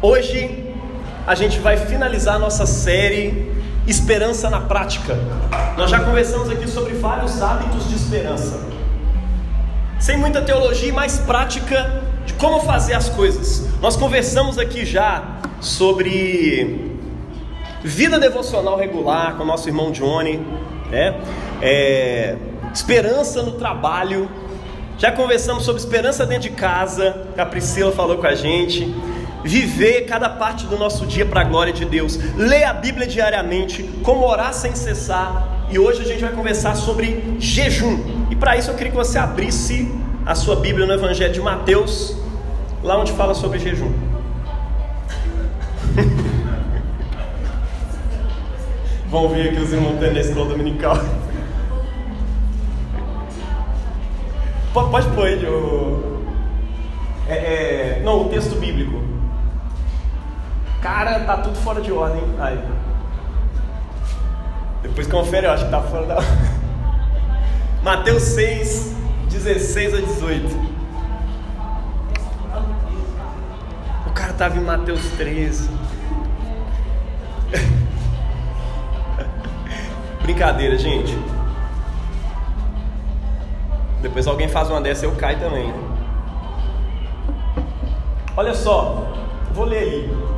Hoje a gente vai finalizar nossa série Esperança na Prática. Nós já conversamos aqui sobre vários hábitos de esperança. Sem muita teologia e mais prática de como fazer as coisas. Nós conversamos aqui já sobre vida devocional regular com nosso irmão Johnny, né? É, esperança no trabalho. Já conversamos sobre esperança dentro de casa, a Priscila falou com a gente. Viver cada parte do nosso dia para a glória de Deus. Ler a Bíblia diariamente, como orar sem cessar. E hoje a gente vai conversar sobre jejum. E para isso eu queria que você abrisse a sua Bíblia no Evangelho de Mateus, lá onde fala sobre jejum. Vão ver aqui os irmãos tendo na dominical. Pode pôr ele, o... É, é... Não, o texto bíblico. Cara, tá tudo fora de ordem. Aí. Depois confere, eu acho que tá fora da. Mateus 6, 16 a 18. O cara tava em Mateus 13. Brincadeira, gente. Depois alguém faz uma dessa, eu caio também. Olha só, vou ler aí.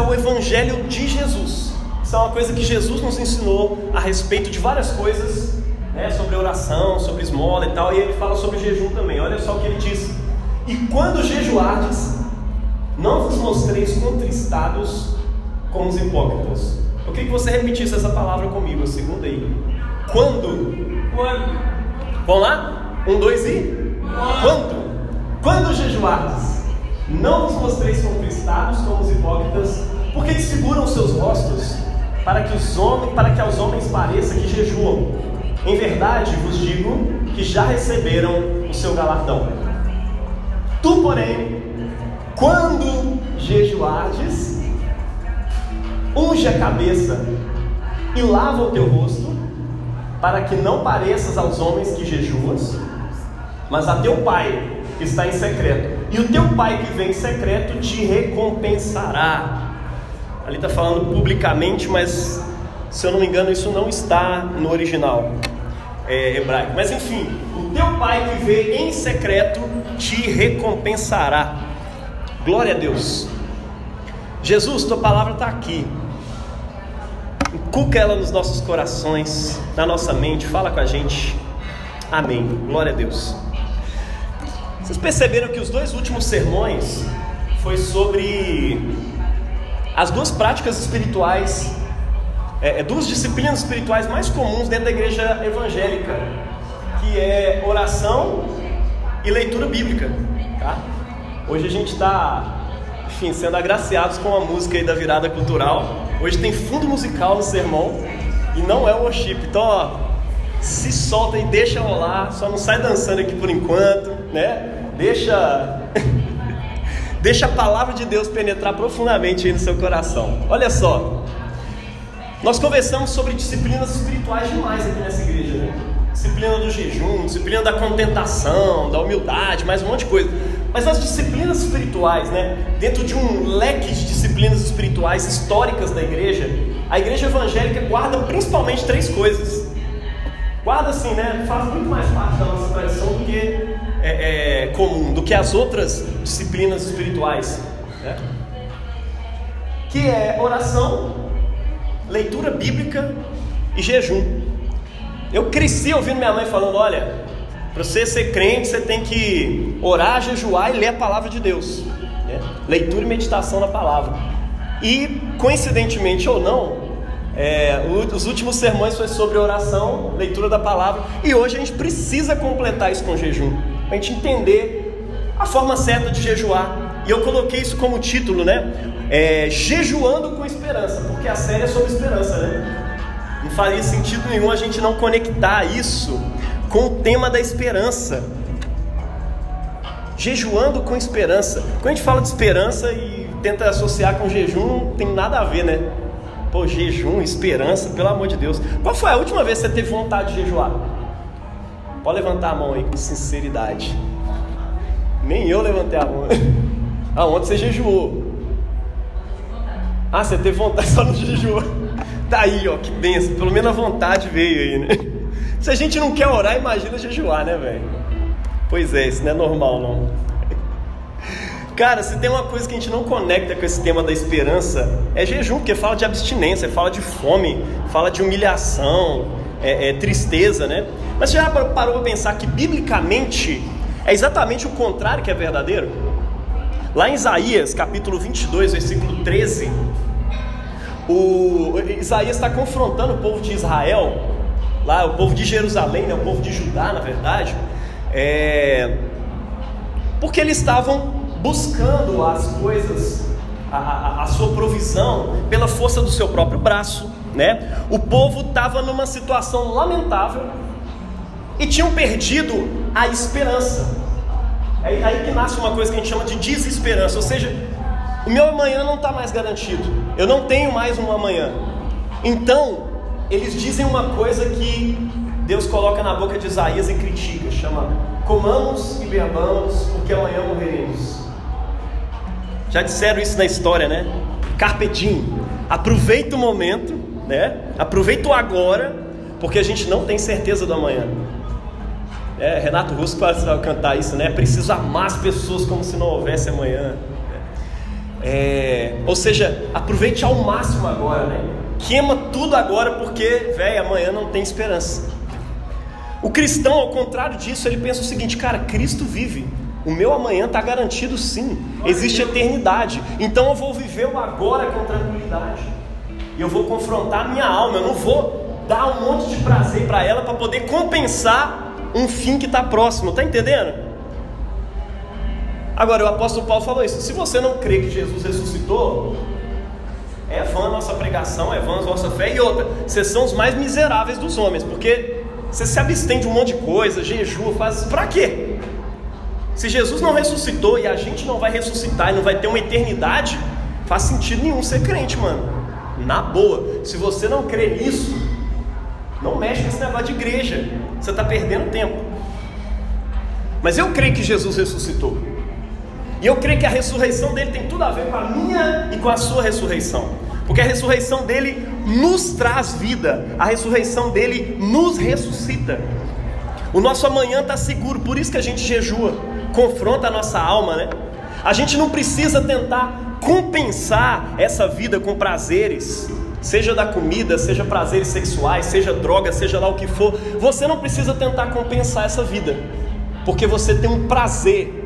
É o Evangelho de Jesus. Isso é uma coisa que Jesus nos ensinou a respeito de várias coisas, né, sobre oração, sobre esmola e tal, e ele fala sobre jejum também. Olha só o que ele diz: E quando jejuardes, não vos mostreis contristados como os hipócritas. Eu queria que você repetisse essa palavra comigo, a segunda aí. Quando? Quando? Vamos lá? Um, dois e? Quando? Quando jejuardes, não vos mostreis contristados como os hipócritas, porque desfiguram seus rostos, para que, os homens, para que aos homens pareça que jejuam. Em verdade vos digo que já receberam o seu galardão. Tu, porém, quando jejuardes, unge a cabeça e lava o teu rosto, para que não pareças aos homens que jejuas, mas a teu pai que está em secreto. E o teu pai que vem em secreto te recompensará. Ali está falando publicamente, mas se eu não me engano, isso não está no original é, hebraico. Mas enfim, o teu pai que vê em secreto te recompensará. Glória a Deus. Jesus, tua palavra está aqui. Inculca ela nos nossos corações, na nossa mente, fala com a gente. Amém. Glória a Deus. Vocês perceberam que os dois últimos sermões foi sobre as duas práticas espirituais, é, duas disciplinas espirituais mais comuns dentro da igreja evangélica, que é oração e leitura bíblica. Tá? Hoje a gente está, enfim, sendo agraciados com a música aí da virada cultural. Hoje tem fundo musical no sermão e não é worship. Então, ó, se solta e deixa rolar, só não sai dançando aqui por enquanto, né? Deixa deixa a palavra de Deus penetrar profundamente aí no seu coração. Olha só. Nós conversamos sobre disciplinas espirituais demais aqui nessa igreja, né? Disciplina do jejum, disciplina da contentação, da humildade, mais um monte de coisa. Mas as disciplinas espirituais, né? Dentro de um leque de disciplinas espirituais históricas da igreja, a igreja evangélica guarda principalmente três coisas. Guarda assim, né? Faz muito mais parte da nossa tradição do que é, é, comum, do que as outras disciplinas espirituais. Né? Que é oração, leitura bíblica e jejum. Eu cresci ouvindo minha mãe falando: olha, para você ser crente, você tem que orar, jejuar e ler a palavra de Deus. Né? Leitura e meditação na palavra. E, coincidentemente ou não, é, os últimos sermões foi sobre oração, leitura da palavra, e hoje a gente precisa completar isso com jejum, para a gente entender a forma certa de jejuar. E eu coloquei isso como título, né? É, jejuando com esperança, porque a série é sobre esperança, né? Não faria sentido nenhum a gente não conectar isso com o tema da esperança. Jejuando com esperança. Quando a gente fala de esperança e tenta associar com jejum, não tem nada a ver, né? Pô, jejum, esperança, pelo amor de Deus. Qual foi a última vez que você teve vontade de jejuar? Pode levantar a mão aí com sinceridade. Nem eu levantei a mão. Ah, ontem você jejuou. Ah, você teve vontade, só não jejuou. Tá aí, ó, que benção. Pelo menos a vontade veio aí, né? Se a gente não quer orar, imagina jejuar, né, velho? Pois é, isso não é normal, não. Cara, se tem uma coisa que a gente não conecta com esse tema da esperança, é jejum, porque fala de abstinência, fala de fome, fala de humilhação, é, é tristeza, né? Mas você já parou para pensar que biblicamente é exatamente o contrário que é verdadeiro? Lá em Isaías, capítulo 22, versículo 13, o Isaías está confrontando o povo de Israel, lá o povo de Jerusalém, né, o povo de Judá, na verdade, é, porque eles estavam buscando as coisas, a, a, a sua provisão pela força do seu próprio braço, né? O povo estava numa situação lamentável e tinham perdido a esperança. É aí que nasce uma coisa que a gente chama de desesperança, ou seja, o meu amanhã não está mais garantido, eu não tenho mais um amanhã. Então, eles dizem uma coisa que Deus coloca na boca de Isaías e critica, chama comamos e bebamos, porque amanhã morreremos. Já disseram isso na história, né? Carpedim, aproveita o momento, né? Aproveita o agora, porque a gente não tem certeza do amanhã. É, Renato Russo para cantar isso, né? Preciso amar as pessoas como se não houvesse amanhã. É, ou seja, aproveite ao máximo agora, né? Queima tudo agora porque, velho, amanhã não tem esperança. O cristão, ao contrário disso, ele pensa o seguinte: cara, Cristo vive. O meu amanhã está garantido sim. Existe eternidade. Então eu vou viver o agora com tranquilidade. E eu vou confrontar minha alma. Eu não vou dar um monte de prazer para ela para poder compensar um fim que está próximo, está entendendo? Agora, o apóstolo Paulo falou isso: se você não crê que Jesus ressuscitou, é vã a nossa pregação, é vã a nossa fé, e outra, vocês são os mais miseráveis dos homens, porque você se abstém de um monte de coisa, jejua, faz. Para quê? Se Jesus não ressuscitou e a gente não vai ressuscitar e não vai ter uma eternidade, faz sentido nenhum ser crente, mano. Na boa. Se você não crê nisso, não mexe com esse negócio de igreja. Você está perdendo tempo. Mas eu creio que Jesus ressuscitou. E eu creio que a ressurreição dele tem tudo a ver com a minha e com a sua ressurreição. Porque a ressurreição dele nos traz vida, a ressurreição dele nos ressuscita. O nosso amanhã está seguro, por isso que a gente jejua, confronta a nossa alma, né? A gente não precisa tentar compensar essa vida com prazeres, seja da comida, seja prazeres sexuais, seja droga, seja lá o que for, você não precisa tentar compensar essa vida, porque você tem um prazer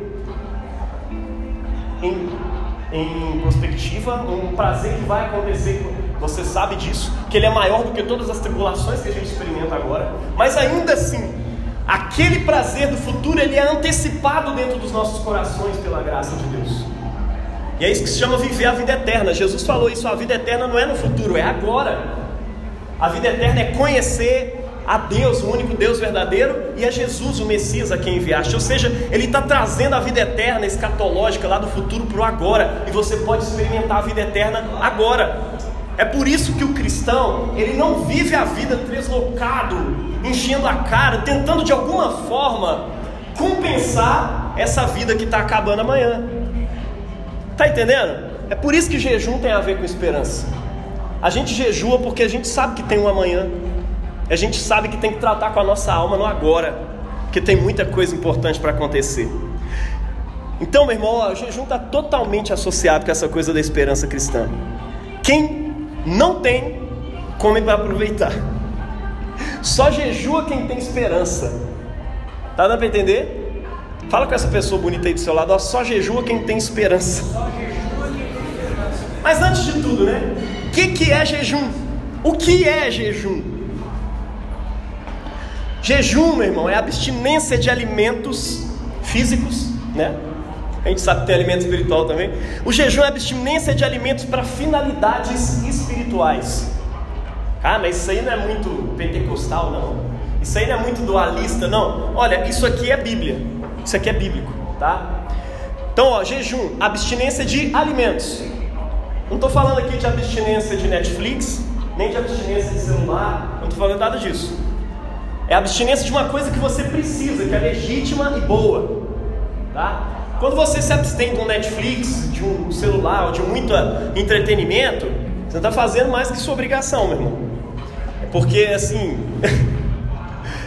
em, em perspectiva, um prazer que vai acontecer, você sabe disso, que ele é maior do que todas as tribulações que a gente experimenta agora, mas ainda assim, aquele prazer do futuro ele é antecipado dentro dos nossos corações pela graça de Deus. E é isso que se chama viver a vida eterna. Jesus falou isso: a vida eterna não é no futuro, é agora. A vida eterna é conhecer a Deus, o único Deus verdadeiro, e a Jesus, o Messias, a quem enviaste. Ou seja, Ele está trazendo a vida eterna escatológica lá do futuro para o agora, e você pode experimentar a vida eterna agora. É por isso que o cristão, ele não vive a vida deslocado, enchendo a cara, tentando de alguma forma compensar essa vida que está acabando amanhã. Está entendendo? É por isso que jejum tem a ver com esperança. A gente jejua porque a gente sabe que tem um amanhã. A gente sabe que tem que tratar com a nossa alma no agora. Porque tem muita coisa importante para acontecer. Então, meu irmão, o jejum está totalmente associado com essa coisa da esperança cristã. Quem não tem, come para aproveitar. Só jejua quem tem esperança. Tá dando para entender? Fala com essa pessoa bonita aí do seu lado, ó, só jejua quem tem esperança. Mas antes de tudo, né? O que, que é jejum? O que é jejum? Jejum, meu irmão, é abstinência de alimentos físicos, né? A gente sabe que tem alimento espiritual também. O jejum é abstinência de alimentos para finalidades espirituais. Ah, mas isso aí não é muito pentecostal, não. Isso aí não é muito dualista, não. Olha, isso aqui é Bíblia. Isso aqui é bíblico, tá? Então, ó, jejum, abstinência de alimentos. Não estou falando aqui de abstinência de Netflix, nem de abstinência de celular, não estou falando nada disso. É abstinência de uma coisa que você precisa, que é legítima e boa, tá? Quando você se abstém de um Netflix, de um celular, ou de muito entretenimento, você não está fazendo mais que sua obrigação, meu irmão. Porque assim,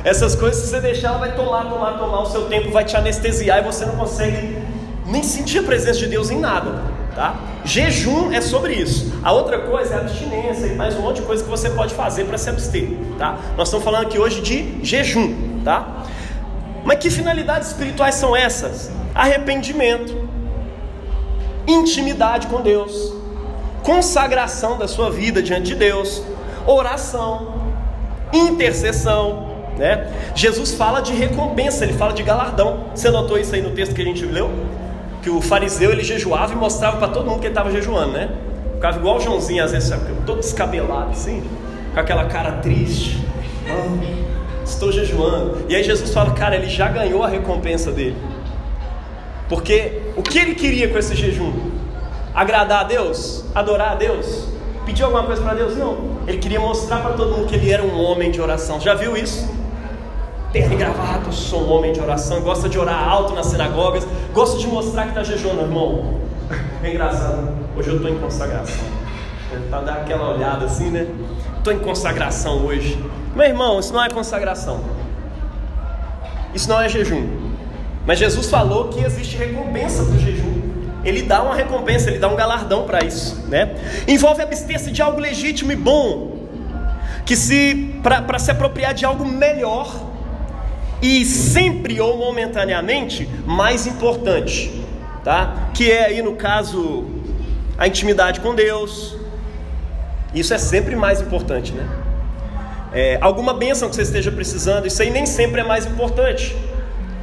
essas coisas, se você deixar, ela vai tomar, tomar, tomar, o seu tempo vai te anestesiar e você não consegue nem sentir a presença de Deus em nada, tá? Jejum é sobre isso. A outra coisa é abstinência e mais um monte de coisa que você pode fazer para se abster, tá? Nós estamos falando aqui hoje de jejum, tá? Mas que finalidades espirituais são essas? Arrependimento, intimidade com Deus, consagração da sua vida diante de Deus, oração, intercessão, né? Jesus fala de recompensa, ele fala de galardão. Você notou isso aí no texto que a gente leu? Que o fariseu ele jejuava e mostrava para todo mundo que ele estava jejuando, né? Ficava igual o Joãozinho, às vezes, todo descabelado assim, com aquela cara triste. Oh, estou jejuando. E aí Jesus fala, cara, ele já ganhou a recompensa dele. Porque o que ele queria com esse jejum? Agradar a Deus? Adorar a Deus? Pedir alguma coisa para Deus? Não. Ele queria mostrar para todo mundo que ele era um homem de oração. Já viu isso? Terno e gravado, sou um homem de oração, gosta de orar alto nas sinagogas, gosta de mostrar que está jejuando, irmão. É engraçado. Hoje eu estou em consagração. Para dar aquela olhada assim, né? Estou em consagração hoje. Meu irmão, isso não é consagração. Isso não é jejum. Mas Jesus falou que existe recompensa para o jejum. Ele dá uma recompensa, ele dá um galardão para isso, né? Envolve abster-se de algo legítimo e bom, que se para se apropriar de algo melhor e sempre ou momentaneamente mais importante, tá? Que é aí no caso a intimidade com Deus. Isso é sempre mais importante, né? É, alguma bênção que você esteja precisando, isso aí nem sempre é mais importante.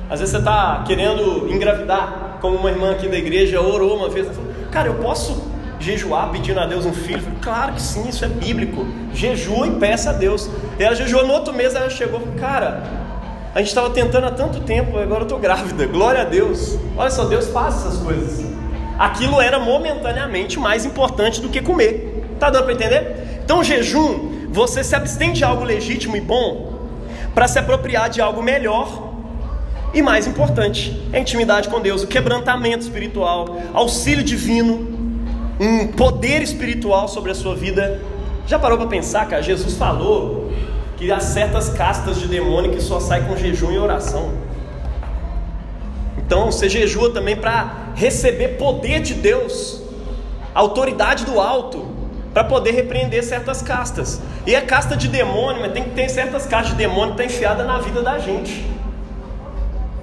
Às vezes você está querendo engravidar, como uma irmã aqui da igreja orou uma vez, falou, cara, eu posso jejuar pedindo a Deus um filho? Falei, claro que sim, isso é bíblico. Jejua e peça a Deus. E ela jejuou no outro mês, ela chegou, cara, a gente estava tentando há tanto tempo, agora eu estou grávida. Glória a Deus. Olha só, Deus faz essas coisas. Aquilo era momentaneamente mais importante do que comer. Tá dando para entender? Então, jejum, você se abstém de algo legítimo e bom para se apropriar de algo melhor e mais importante, é a intimidade com Deus, o quebrantamento espiritual, auxílio divino, um poder espiritual sobre a sua vida. Já parou para pensar, cara? Jesus falou que há certas castas de demônio que só saem com jejum e oração. Então você jejua também para receber poder de Deus, autoridade do alto, para poder repreender certas castas. E a casta de demônio, mas tem que ter certas castas de demônio que está enfiada na vida da gente.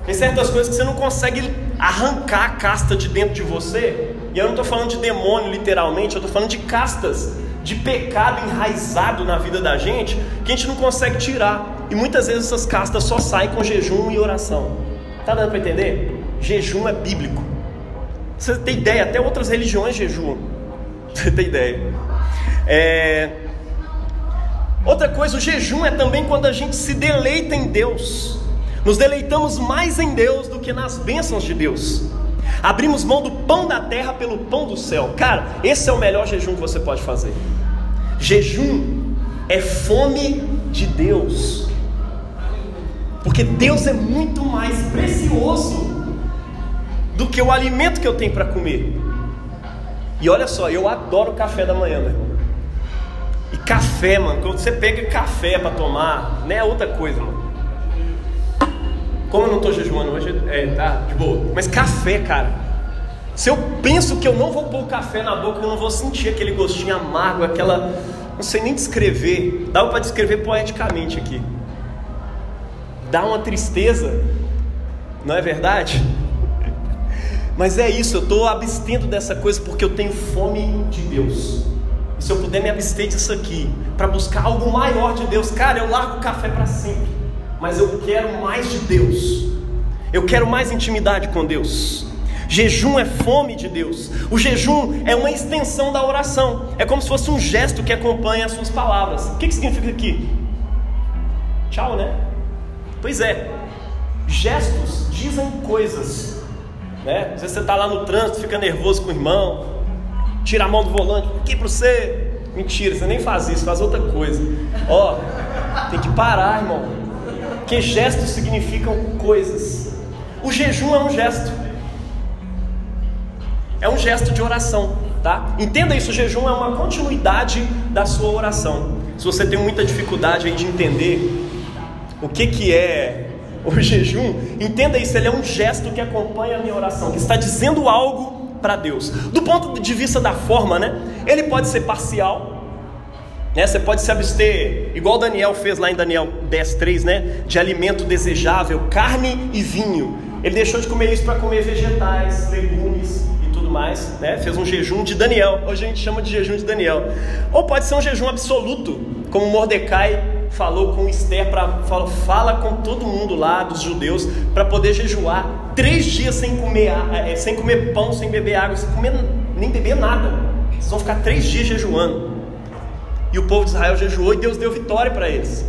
Tem certas coisas que você não consegue arrancar a casta de dentro de você. E eu não estou falando de demônio literalmente, eu estou falando de castas de pecado enraizado na vida da gente que a gente não consegue tirar. E muitas vezes essas castas só saem com jejum e oração. Tá dando para entender? Jejum é bíblico. Você tem ideia? Até outras religiões jejuam. Você tem ideia? É... Outra coisa, o jejum é também quando a gente se deleita em Deus. Nos deleitamos mais em Deus do que nas bênçãos de Deus. Abrimos mão do pão da terra pelo pão do céu. Cara, esse é o melhor jejum que você pode fazer. Jejum é fome de Deus. Porque Deus é muito mais precioso do que o alimento que eu tenho para comer. E olha só, eu adoro café da manhã, meu irmão. E café, mano, quando você pega café para tomar, não é outra coisa, mano. Como eu não estou jejuando hoje, é, tá de boa. Mas café, cara. Se eu penso que eu não vou pôr café na boca, eu não vou sentir aquele gostinho amargo, aquela. Não sei nem descrever. Dá para descrever poeticamente aqui. Dá uma tristeza, não é verdade? Mas é isso, eu estou abstendo dessa coisa porque eu tenho fome de Deus. E se eu puder me abster disso aqui, para buscar algo maior de Deus, cara, eu largo o café para sempre mas eu quero mais de Deus. Eu quero mais intimidade com Deus. Jejum é fome de Deus. O jejum é uma extensão da oração. É como se fosse um gesto que acompanha as suas palavras. O que, que significa aqui? Tchau, né? Pois é. Gestos dizem coisas. Né? Às vezes você está lá no trânsito, fica nervoso com o irmão, tira a mão do volante, aqui para você. Mentira, você nem faz isso, faz outra coisa. Ó, tem que parar, irmão que gestos significam coisas. O jejum é um gesto. é um gesto de oração, tá? Entenda isso, o jejum é uma continuidade da sua oração. Se você tem muita dificuldade aí de entender o que, que é o jejum, entenda isso, ele é um gesto que acompanha a minha oração, que está dizendo algo para Deus. Do ponto de vista da forma, né? Ele pode ser parcial, né? Você pode se abster, igual Daniel fez lá em Daniel 10:3, né? De alimento desejável, carne e vinho. Ele deixou de comer isso para comer vegetais, legumes e tudo mais, né? Fez um jejum de Daniel. Hoje a gente chama de jejum de Daniel. Ou pode ser um jejum absoluto, como Mordecai falou com Esther para fala, fala com todo mundo lá dos judeus para poder jejuar três dias sem comer, é, sem comer pão, sem beber água, sem comer nem beber nada. Vocês vão ficar três dias jejuando. E o povo de Israel jejuou e Deus deu vitória para eles.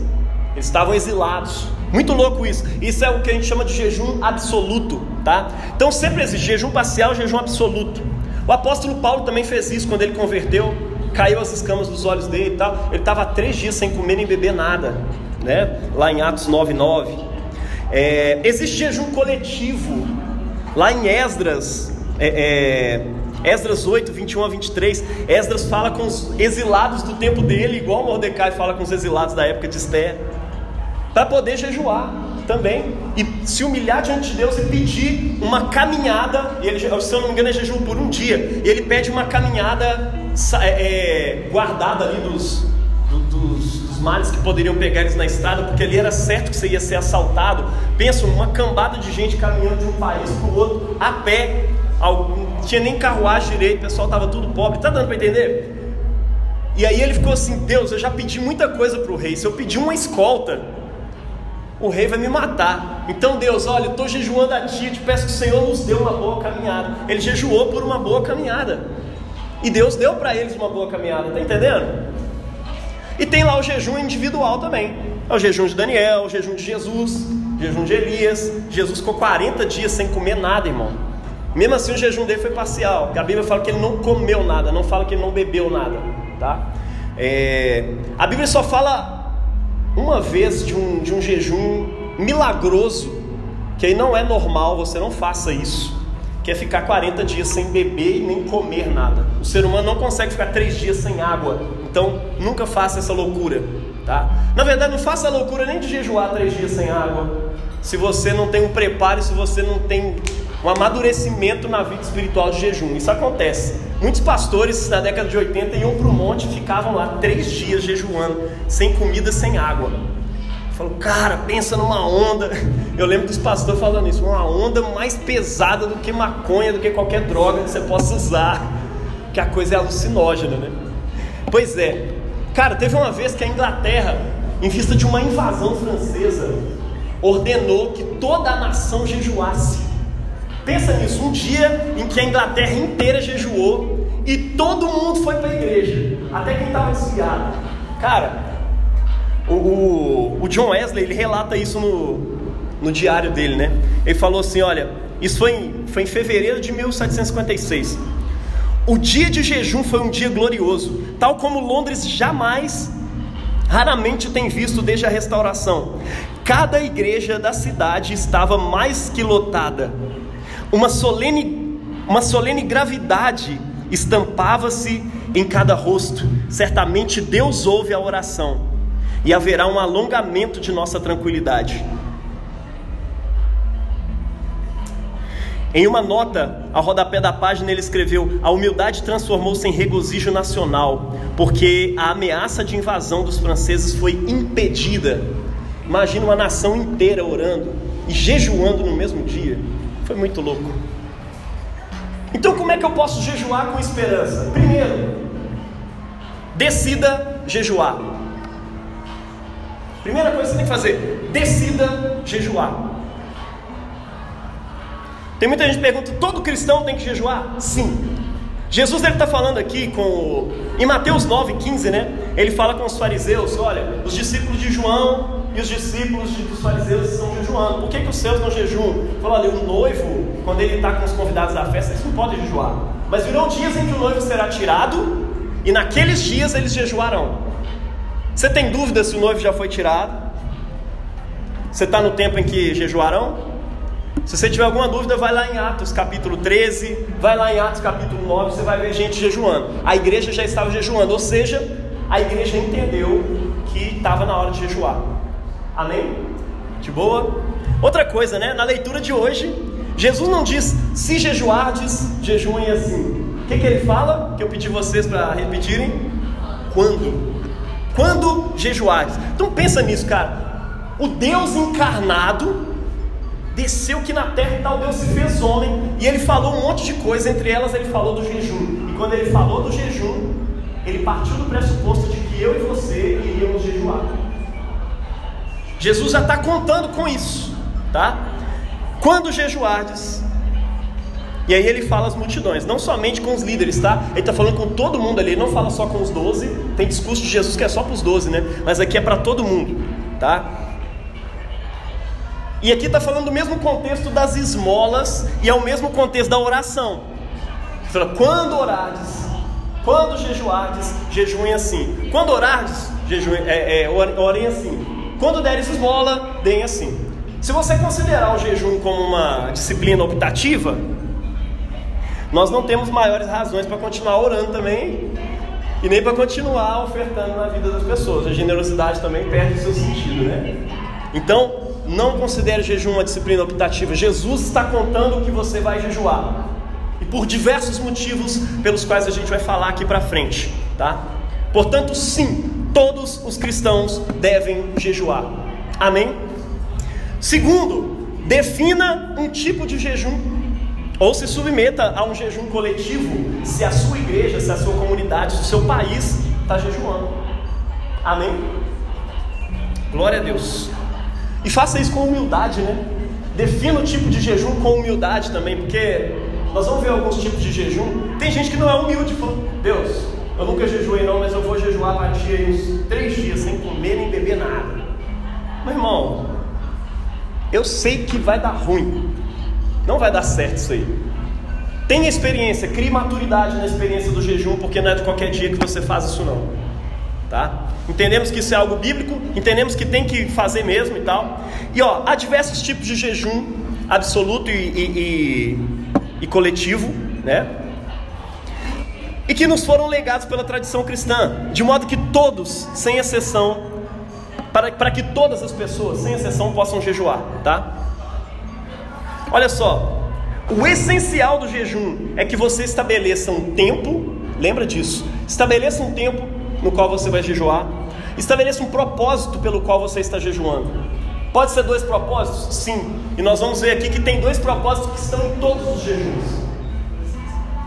Eles estavam exilados. Muito louco isso. Isso é o que a gente chama de jejum absoluto, tá? Então sempre existe jejum parcial, jejum absoluto. O apóstolo Paulo também fez isso quando ele converteu, caiu as escamas dos olhos dele e tal. Ele estava três dias sem comer nem beber nada, né? Lá em Atos 9:9. É, existe jejum coletivo. Lá em Esdras, é, é, Esdras 8, 21 a 23, Esdras fala com os exilados do tempo dele, igual Mordecai fala com os exilados da época de Esther, para poder jejuar também e se humilhar diante de Deus e pedir uma caminhada. Ele, se eu não me engano, é jejum por um dia. E ele pede uma caminhada é, é, guardada ali dos, do, dos, males que poderiam pegar eles na estrada, porque ali era certo que você ia ser assaltado. Pensa, uma cambada de gente caminhando de um país para o outro a pé não tinha nem carruagem direito, o pessoal estava tudo pobre, tá dando para entender? E aí ele ficou assim: Deus, eu já pedi muita coisa para o rei, se eu pedir uma escolta, o rei vai me matar. Então, Deus, olha, eu estou jejuando a ti, te peço que o Senhor nos dê uma boa caminhada. Ele jejuou por uma boa caminhada. E Deus deu para eles uma boa caminhada, tá entendendo? E tem lá o jejum individual também. É o jejum de Daniel, o jejum de Jesus, o jejum de Elias. Jesus ficou 40 dias sem comer nada, irmão. Mesmo assim, o jejum dele foi parcial. A Bíblia fala que ele não comeu nada, não fala que ele não bebeu nada. Tá? É, a Bíblia só fala uma vez de um, de um jejum milagroso, que aí não é normal, você não faça isso. Que é ficar 40 dias sem beber e nem comer nada. O ser humano não consegue ficar 3 dias sem água. Então, nunca faça essa loucura. Tá? Na verdade, não faça a loucura nem de jejuar 3 dias sem água. Se você não tem um preparo, se você não tem um amadurecimento na vida espiritual de jejum. Isso acontece. Muitos pastores na década de 80 iam para o monte e ficavam lá três dias jejuando, sem comida, sem água. Falou, cara, pensa numa onda. Eu lembro dos pastores falando isso, uma onda mais pesada do que maconha, do que qualquer droga que você possa usar. Que a coisa é alucinógena, né? Pois é. Cara, teve uma vez que a Inglaterra, em vista de uma invasão francesa, ordenou que toda a nação jejuasse. Pensa nisso, um dia em que a Inglaterra inteira jejuou e todo mundo foi para a igreja, até quem estava desviado. Cara, o, o, o, John Wesley ele relata isso no, no diário dele, né? Ele falou assim: olha, isso foi em, foi em fevereiro de 1756. O dia de jejum foi um dia glorioso, tal como Londres jamais, raramente tem visto desde a restauração. Cada igreja da cidade estava mais que lotada uma solene, uma solene gravidade estampava-se em cada rosto. Certamente Deus ouve a oração e haverá um alongamento de nossa tranquilidade. Em uma nota ao rodapé da página, ele escreveu: A humildade transformou-se em regozijo nacional, porque a ameaça de invasão dos franceses foi impedida. Imagina uma nação inteira orando e jejuando no mesmo dia. Foi muito louco. Então, como é que eu posso jejuar com esperança? Primeiro, decida jejuar. Primeira coisa que você tem que fazer: decida jejuar. Tem muita gente que pergunta: todo cristão tem que jejuar? Sim. Jesus está falando aqui com. Em Mateus 9, 15, né? Ele fala com os fariseus: olha, os discípulos de João e os discípulos dos fariseus estão jejuando. Por que, que os seus não jejuam? Falou, olha, o noivo, quando ele está com os convidados da festa, eles não podem jejuar. Mas virão dias em que o noivo será tirado, e naqueles dias eles jejuarão. Você tem dúvida se o noivo já foi tirado? Você está no tempo em que jejuarão? Se você tiver alguma dúvida, vai lá em Atos capítulo 13, vai lá em Atos capítulo 9, você vai ver gente jejuando. A igreja já estava jejuando, ou seja, a igreja entendeu que estava na hora de jejuar. Amém? De boa? Outra coisa, né? Na leitura de hoje, Jesus não diz se jejuardes, jejuem assim. O que, que ele fala? Que eu pedi vocês para repetirem? Quando? Quando jejuardes. Então pensa nisso, cara. O Deus encarnado desceu aqui na terra e tal, Deus se fez homem, e ele falou um monte de coisa, entre elas ele falou do jejum. E quando ele falou do jejum, ele partiu do pressuposto de que eu e você iríamos jejuar. Jesus já está contando com isso, tá? Quando jejuardes, e aí ele fala às multidões, não somente com os líderes, tá? Ele está falando com todo mundo ali, ele não fala só com os doze. Tem discurso de Jesus que é só para os doze, né? Mas aqui é para todo mundo, tá? E aqui está falando do mesmo contexto das esmolas e é o mesmo contexto da oração. Quando orardes, quando jejuardes, jejuem assim. Quando orardes, jejuem, é, é, orem assim. Quando deres esmola, deem assim. Se você considerar o jejum como uma disciplina optativa, nós não temos maiores razões para continuar orando também e nem para continuar ofertando na vida das pessoas. A generosidade também perde o seu sentido, né? Então, não considere o jejum uma disciplina optativa. Jesus está contando que você vai jejuar. E por diversos motivos pelos quais a gente vai falar aqui para frente, tá? Portanto, sim, todos os cristãos devem jejuar. Amém? Segundo, defina um tipo de jejum ou se submeta a um jejum coletivo se a sua igreja, se a sua comunidade, se o seu país está jejuando. Amém? Glória a Deus. E faça isso com humildade, né? Defina o tipo de jejum com humildade também, porque nós vamos ver alguns tipos de jejum. Tem gente que não é humilde, fala, Deus, eu nunca jejuei não, mas eu vou jejuar para ti uns três dias sem comer nem beber nada. Meu irmão, eu sei que vai dar ruim. Não vai dar certo isso aí. Tenha experiência, crie maturidade na experiência do jejum, porque não é de qualquer dia que você faz isso não. Tá? Entendemos que isso é algo bíblico, entendemos que tem que fazer mesmo e tal. E ó, há diversos tipos de jejum, absoluto e, e, e, e coletivo, né? E que nos foram legados pela tradição cristã, de modo que todos, sem exceção, para, para que todas as pessoas, sem exceção, possam jejuar, tá? Olha só, o essencial do jejum é que você estabeleça um tempo, lembra disso? Estabeleça um tempo no qual você vai jejuar. Estabeleça um propósito pelo qual você está jejuando. Pode ser dois propósitos? Sim. E nós vamos ver aqui que tem dois propósitos que estão em todos os jejuns.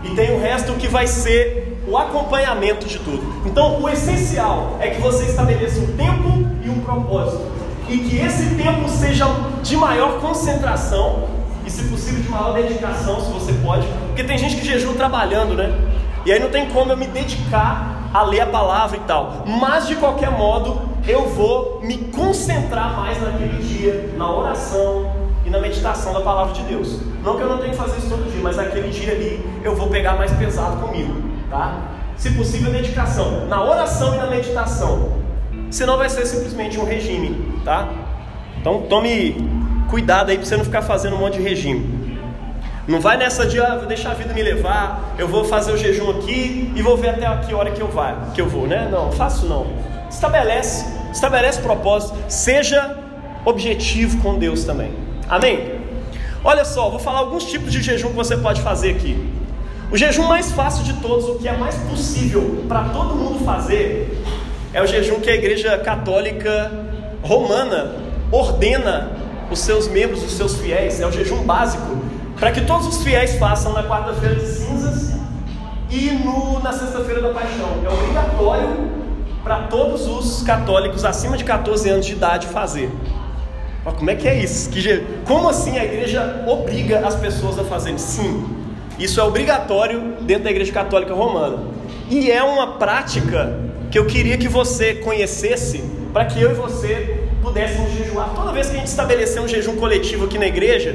E tem o resto que vai ser o acompanhamento de tudo. Então, o essencial é que você estabeleça um tempo e um propósito. E que esse tempo seja de maior concentração e, se possível, de maior dedicação, se você pode. Porque tem gente que jejua trabalhando, né? E aí não tem como eu me dedicar a ler a palavra e tal. Mas de qualquer modo, eu vou me concentrar mais naquele dia, na oração e na meditação da palavra de Deus. Não que eu não tenha que fazer isso todo dia, mas aquele dia ali eu vou pegar mais pesado comigo, tá? Se possível, dedicação na oração e na meditação. Senão vai ser simplesmente um regime, tá? Então tome cuidado aí para você não ficar fazendo um monte de regime. Não vai nessa de, ah, deixar a vida me levar, eu vou fazer o jejum aqui e vou ver até a que hora que eu, vai, que eu vou, né? Não, faço não. Estabelece, estabelece propósito, seja objetivo com Deus também. Amém? Olha só, vou falar alguns tipos de jejum que você pode fazer aqui. O jejum mais fácil de todos, o que é mais possível para todo mundo fazer, é o jejum que a Igreja Católica Romana ordena os seus membros, os seus fiéis, é o jejum básico para que todos os fiéis façam na quarta-feira de cinzas e no, na sexta-feira da paixão. É obrigatório para todos os católicos acima de 14 anos de idade fazer. Mas como é que é isso? Que, como assim a igreja obriga as pessoas a fazerem? Sim, isso é obrigatório dentro da igreja católica romana. E é uma prática que eu queria que você conhecesse para que eu e você pudéssemos jejuar. Toda vez que a gente estabelecer um jejum coletivo aqui na igreja,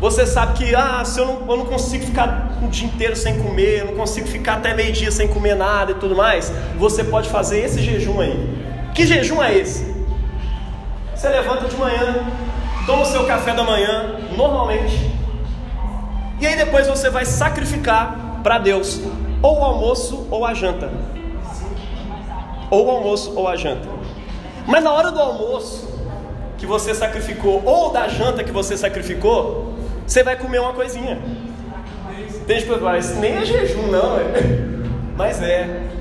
você sabe que, ah, se eu não, eu não consigo ficar o dia inteiro sem comer, eu não consigo ficar até meio-dia sem comer nada e tudo mais, você pode fazer esse jejum aí. Que jejum é esse? Você levanta de manhã, toma o seu café da manhã normalmente, e aí depois você vai sacrificar para Deus ou o almoço ou a janta. Ou o almoço ou a janta. Mas na hora do almoço que você sacrificou, ou da janta que você sacrificou, você vai comer uma coisinha. Tem gente que fala, isso nem é jejum, não. É. Mas é.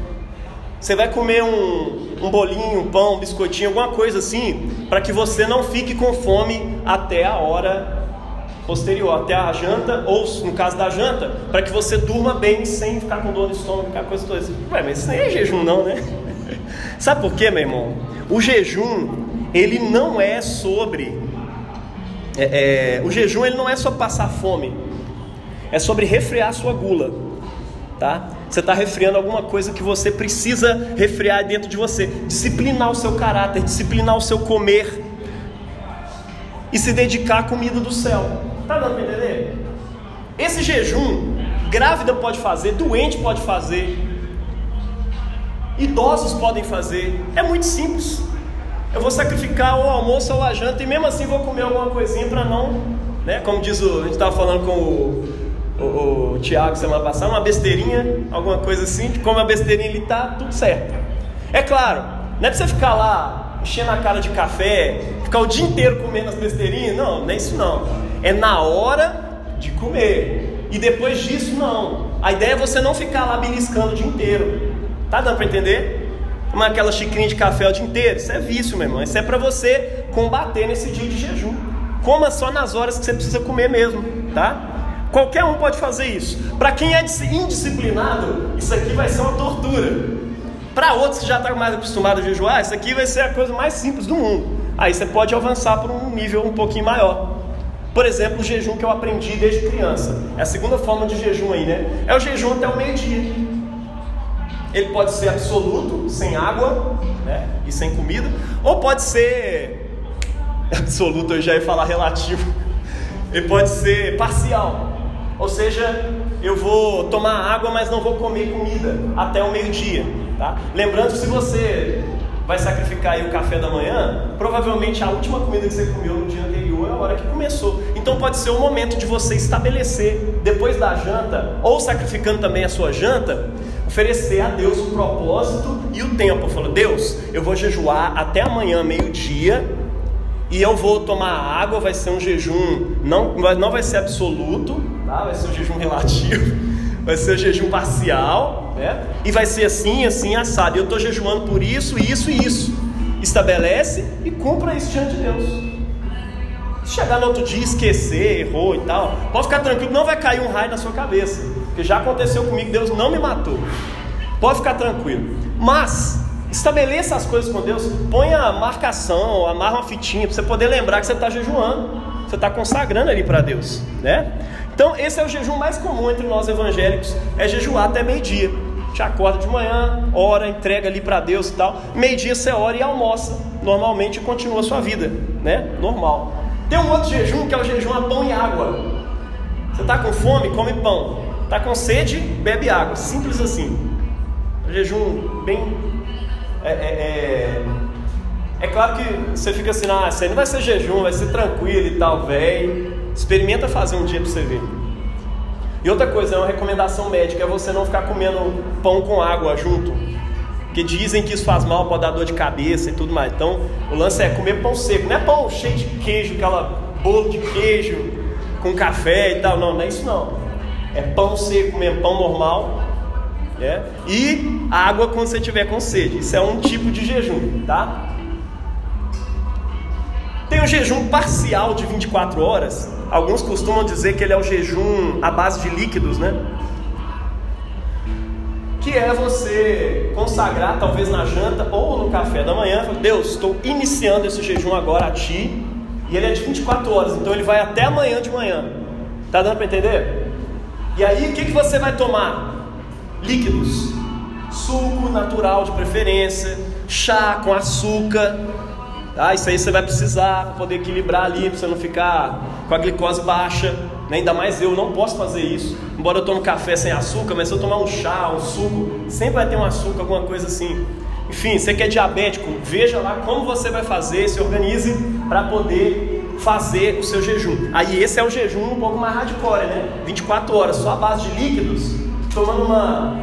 Você vai comer um, um bolinho, um pão, um biscoitinho, alguma coisa assim, para que você não fique com fome até a hora posterior, até a janta, ou no caso da janta, para que você durma bem sem ficar com dor no estômago, ficar coisa toda. Ué, mas isso nem é jejum, não, né? Sabe por quê, meu irmão? O jejum, ele não é sobre. É, é, o jejum ele não é só passar fome, é sobre refrear sua gula, tá? Você está refriando alguma coisa que você precisa refrear dentro de você, disciplinar o seu caráter, disciplinar o seu comer e se dedicar à comida do céu. Tá dando para entender? Esse jejum, grávida pode fazer, doente pode fazer, idosos podem fazer. É muito simples. Eu vou sacrificar o almoço ou a janta e mesmo assim vou comer alguma coisinha para não, né? Como diz o, a gente estava falando com o, o, o Tiago semana passada, uma besteirinha, alguma coisa assim, como a besteirinha ele tá tudo certo. É claro, não é para você ficar lá enchendo a cara de café, ficar o dia inteiro comendo as besteirinhas, não, não é isso não. É na hora de comer. E depois disso não. A ideia é você não ficar lá beliscando o dia inteiro. Tá dando para entender? Tomar aquela xicrinha de café o dia inteiro, isso é vício, meu irmão. Isso é para você combater nesse dia de jejum. Coma só nas horas que você precisa comer mesmo, tá? Qualquer um pode fazer isso. Para quem é indisciplinado, isso aqui vai ser uma tortura. Para outros que já estão tá mais acostumados a jejuar, isso aqui vai ser a coisa mais simples do mundo. Aí você pode avançar para um nível um pouquinho maior. Por exemplo, o jejum que eu aprendi desde criança. É a segunda forma de jejum aí, né? É o jejum até o meio-dia. Ele pode ser absoluto, sem água né? e sem comida, ou pode ser absoluto, eu já ia falar relativo. Ele pode ser parcial. Ou seja, eu vou tomar água, mas não vou comer comida até o meio-dia. Tá? Lembrando que se você vai sacrificar o café da manhã, provavelmente a última comida que você comeu no dia anterior é a hora que começou. Então pode ser o momento de você estabelecer, depois da janta, ou sacrificando também a sua janta, oferecer a Deus o propósito e o tempo. Falou, Deus, eu vou jejuar até amanhã, meio-dia, e eu vou tomar água, vai ser um jejum, não, não vai ser absoluto, tá? vai ser um jejum relativo, vai ser um jejum parcial, né? E vai ser assim, assim, assado. Eu estou jejuando por isso, isso e isso. Estabelece e cumpra isso diante de Deus. Se chegar no outro dia esquecer, errou e tal, pode ficar tranquilo, não vai cair um raio na sua cabeça. Porque já aconteceu comigo, Deus não me matou. Pode ficar tranquilo. Mas estabeleça as coisas com Deus, ponha a marcação, amarra uma fitinha para você poder lembrar que você está jejuando, você está consagrando ali para Deus, né? Então, esse é o jejum mais comum entre nós evangélicos, é jejuar até meio-dia. Te acorda de manhã, ora, entrega ali para Deus e tal. Meio-dia você ora e almoça, normalmente continua a sua vida, né? Normal. Tem um outro jejum que é o jejum a pão e água. Você está com fome, come pão. Está com sede, bebe água. Simples assim. Um jejum bem. É, é, é... é claro que você fica assim, ah, isso aí não vai ser jejum, vai ser tranquilo e tal, velho. Experimenta fazer um dia para você ver. E outra coisa, é uma recomendação médica, é você não ficar comendo pão com água junto. Porque dizem que isso faz mal, pode dar dor de cabeça e tudo mais. Então, o lance é comer pão seco. Não é pão cheio de queijo, aquela bolo de queijo com café e tal. Não, não é isso não. É pão seco mesmo, pão normal. É? E água quando você tiver com sede. Isso é um tipo de jejum, tá? Tem o jejum parcial de 24 horas. Alguns costumam dizer que ele é o jejum à base de líquidos, né? Que é você consagrar, talvez na janta ou no café da manhã, Deus, estou iniciando esse jejum agora a ti. E ele é de 24 horas, então ele vai até amanhã de manhã. Tá dando para entender? E aí, o que, que você vai tomar? Líquidos. Suco natural de preferência, chá com açúcar, ah, isso aí você vai precisar para poder equilibrar ali, para você não ficar com a glicose baixa. Né? Ainda mais eu não posso fazer isso. Embora eu tome café sem açúcar, mas se eu tomar um chá, um suco, sempre vai ter um açúcar, alguma coisa assim. Enfim, você que é diabético, veja lá como você vai fazer, se organize para poder fazer o seu jejum. Aí esse é o jejum um pouco mais hardcore, né? 24 horas, só a base de líquidos, tomando uma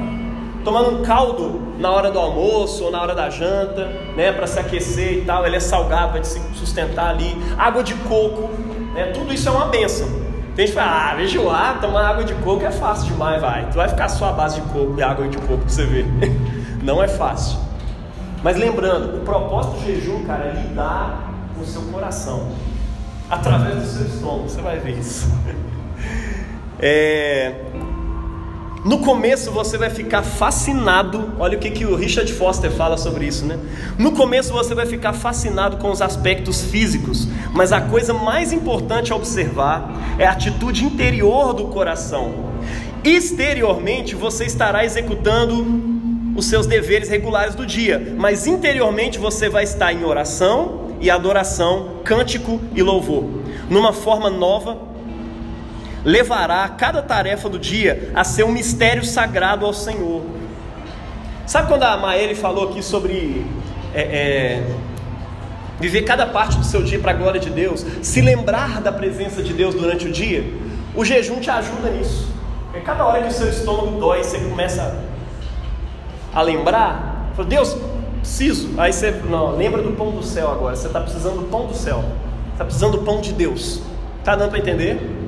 tomando um caldo na hora do almoço ou na hora da janta, né, para se aquecer e tal, ele é salgado, vai se sustentar ali, água de coco, né, tudo isso é uma benção. Tem gente que fala, ah, jejuar, tomar água de coco é fácil demais, vai. Tu vai ficar só a base de coco e água de coco pra você ver. Não é fácil. Mas lembrando, o propósito do jejum, cara, é lidar com o seu coração. Através do seu estômago, você vai ver isso. É... No começo você vai ficar fascinado. Olha o que, que o Richard Foster fala sobre isso, né? No começo você vai ficar fascinado com os aspectos físicos, mas a coisa mais importante a observar é a atitude interior do coração. Exteriormente você estará executando os seus deveres regulares do dia, mas interiormente você vai estar em oração e adoração, cântico e louvor, numa forma nova levará cada tarefa do dia a ser um mistério sagrado ao Senhor. Sabe quando a Maele falou aqui sobre é, é, viver cada parte do seu dia para a glória de Deus, se lembrar da presença de Deus durante o dia? O jejum te ajuda nisso. Porque cada hora que o seu estômago dói, você começa a lembrar, fala, Deus, preciso. Aí você, não, lembra do pão do céu agora. Você está precisando do pão do céu. Está precisando do pão de Deus. Está dando para entender?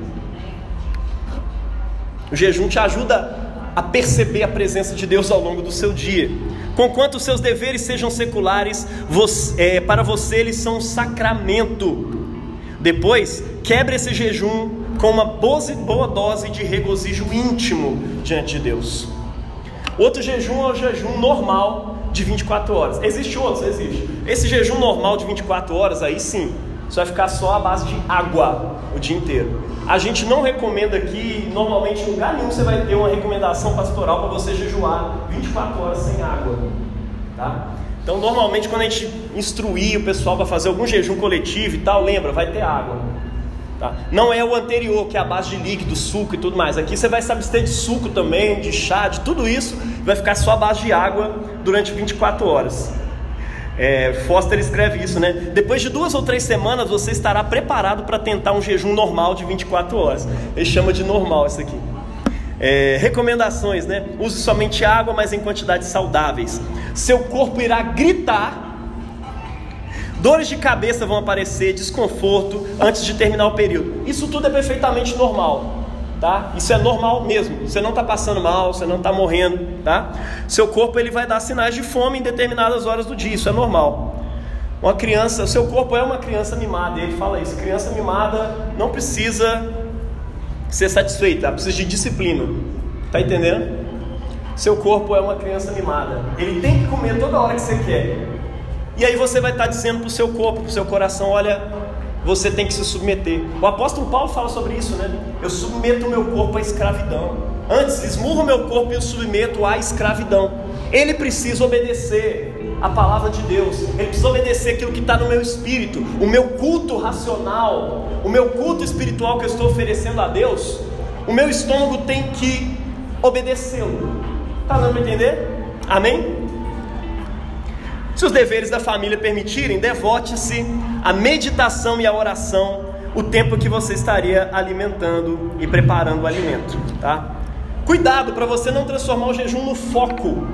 O jejum te ajuda a perceber a presença de Deus ao longo do seu dia. Conquanto os seus deveres sejam seculares, você, é, para você eles são um sacramento. Depois, quebre esse jejum com uma boa dose de regozijo íntimo diante de Deus. Outro jejum é o jejum normal de 24 horas. Existe outros? Existe. Esse jejum normal de 24 horas, aí sim, você vai ficar só à base de água o dia inteiro. A gente não recomenda aqui, normalmente em lugar nenhum você vai ter uma recomendação pastoral para você jejuar 24 horas sem água. Tá? Então, normalmente, quando a gente instruir o pessoal para fazer algum jejum coletivo e tal, lembra, vai ter água. Tá? Não é o anterior, que é a base de líquido, suco e tudo mais. Aqui você vai se abster de suco também, de chá, de tudo isso, vai ficar só a base de água durante 24 horas. É, Foster escreve isso, né? Depois de duas ou três semanas você estará preparado para tentar um jejum normal de 24 horas. Ele chama de normal isso aqui. É, recomendações, né? Use somente água, mas em quantidades saudáveis. Seu corpo irá gritar. Dores de cabeça vão aparecer, desconforto antes de terminar o período. Isso tudo é perfeitamente normal tá? Isso é normal mesmo. Você não está passando mal, você não está morrendo, tá? Seu corpo ele vai dar sinais de fome em determinadas horas do dia, isso é normal. Uma criança, seu corpo é uma criança mimada, ele fala isso. Criança mimada não precisa ser satisfeita, precisa de disciplina. Tá entendendo? Seu corpo é uma criança mimada. Ele tem que comer toda hora que você quer. E aí você vai estar dizendo para o seu corpo, para o seu coração, olha, você tem que se submeter. O apóstolo Paulo fala sobre isso, né? Eu submeto o meu corpo à escravidão. Antes, esmurro o meu corpo e o submeto à escravidão. Ele precisa obedecer a palavra de Deus, ele precisa obedecer aquilo que está no meu espírito, o meu culto racional, o meu culto espiritual que eu estou oferecendo a Deus. O meu estômago tem que obedecê-lo. Está dando para entender? Amém? Se os deveres da família permitirem, devote-se à meditação e à oração o tempo que você estaria alimentando e preparando o alimento, tá? Cuidado para você não transformar o jejum no foco,